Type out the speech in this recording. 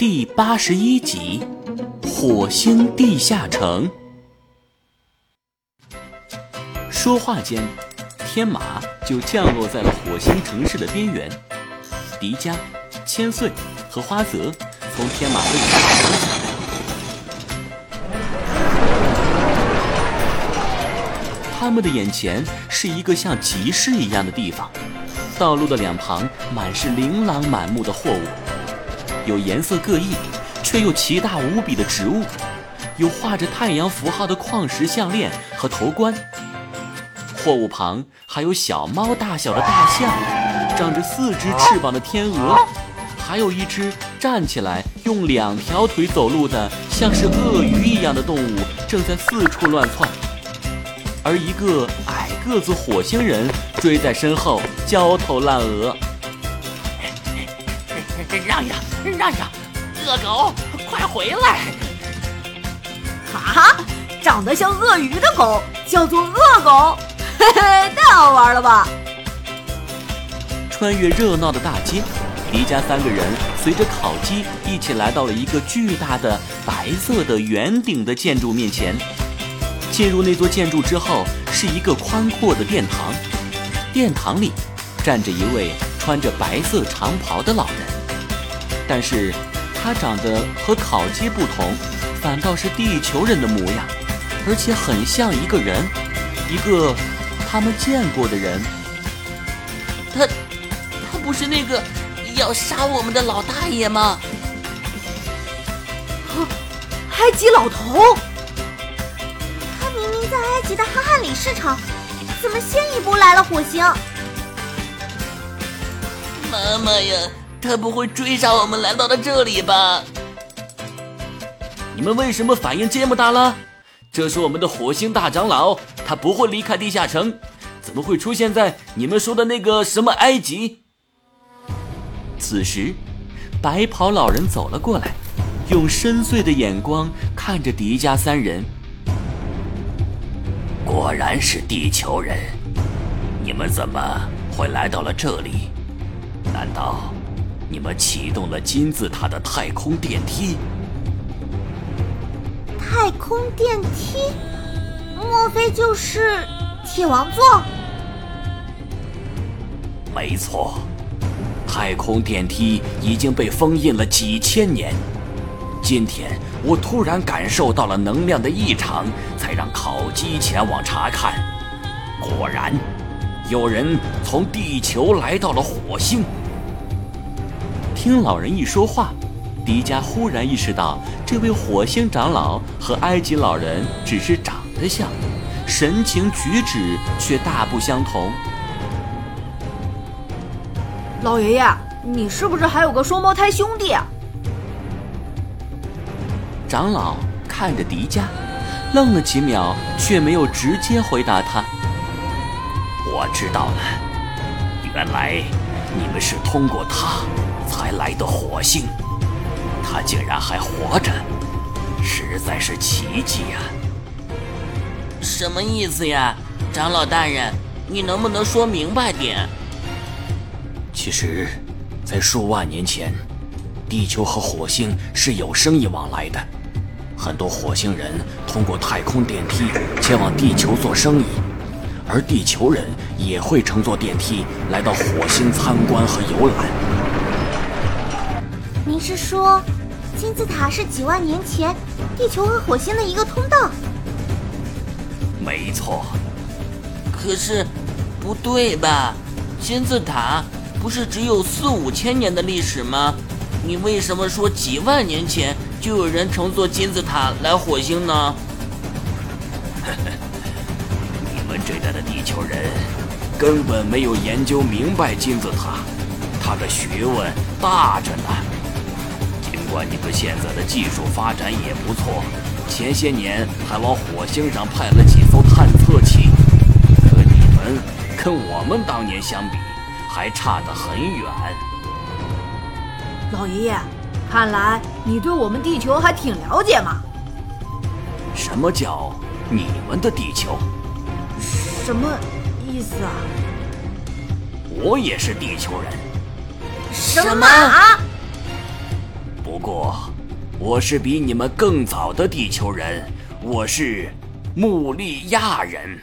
第八十一集《火星地下城》。说话间，天马就降落在了火星城市的边缘。迪迦、千岁和花泽从天马背上下来。他们的眼前是一个像集市一样的地方，道路的两旁满是琳琅满目的货物。有颜色各异却又奇大无比的植物，有画着太阳符号的矿石项链和头冠。货物旁还有小猫大小的大象，长着四只翅膀的天鹅，还有一只站起来用两条腿走路的像是鳄鱼一样的动物正在四处乱窜，而一个矮个子火星人追在身后焦头烂额。让让让让！恶狗，快回来！哈，长得像鳄鱼的狗叫做恶狗，嘿嘿，太好玩了吧！穿越热闹的大街，迪迦三个人随着烤鸡一起来到了一个巨大的白色的圆顶的建筑面前。进入那座建筑之后，是一个宽阔的殿堂。殿堂里站着一位穿着白色长袍的老人。但是，他长得和烤鸡不同，反倒是地球人的模样，而且很像一个人，一个他们见过的人。他，他不是那个要杀我们的老大爷吗？埃及老头，他明明在埃及的哈汉里市场，怎么先一步来了火星？妈妈呀！他不会追杀我们来到了这里吧？你们为什么反应这么大了？这是我们的火星大长老，他不会离开地下城，怎么会出现在你们说的那个什么埃及？此时，白袍老人走了过来，用深邃的眼光看着迪迦三人。果然是地球人，你们怎么会来到了这里？难道？你们启动了金字塔的太空电梯？太空电梯？莫非就是铁王座？没错，太空电梯已经被封印了几千年。今天我突然感受到了能量的异常，才让烤鸡前往查看。果然，有人从地球来到了火星。听老人一说话，迪迦忽然意识到，这位火星长老和埃及老人只是长得像，神情举止却大不相同。老爷爷，你是不是还有个双胞胎兄弟？长老看着迪迦，愣了几秒，却没有直接回答他。我知道了，原来你们是通过他。才来的火星，他竟然还活着，实在是奇迹呀！什么意思呀，长老大人，你能不能说明白点？其实，在数万年前，地球和火星是有生意往来的，很多火星人通过太空电梯前往地球做生意，而地球人也会乘坐电梯来到火星参观和游览。是说，金字塔是几万年前地球和火星的一个通道？没错。可是，不对吧？金字塔不是只有四五千年的历史吗？你为什么说几万年前就有人乘坐金字塔来火星呢？你们这代的地球人根本没有研究明白金字塔，它的学问大着呢。尽管你们现在的技术发展也不错，前些年还往火星上派了几艘探测器，可你们跟我们当年相比，还差得很远。老爷爷，看来你对我们地球还挺了解嘛？什么叫你们的地球？什么意思啊？我也是地球人。什么啊？我是比你们更早的地球人，我是穆利亚人。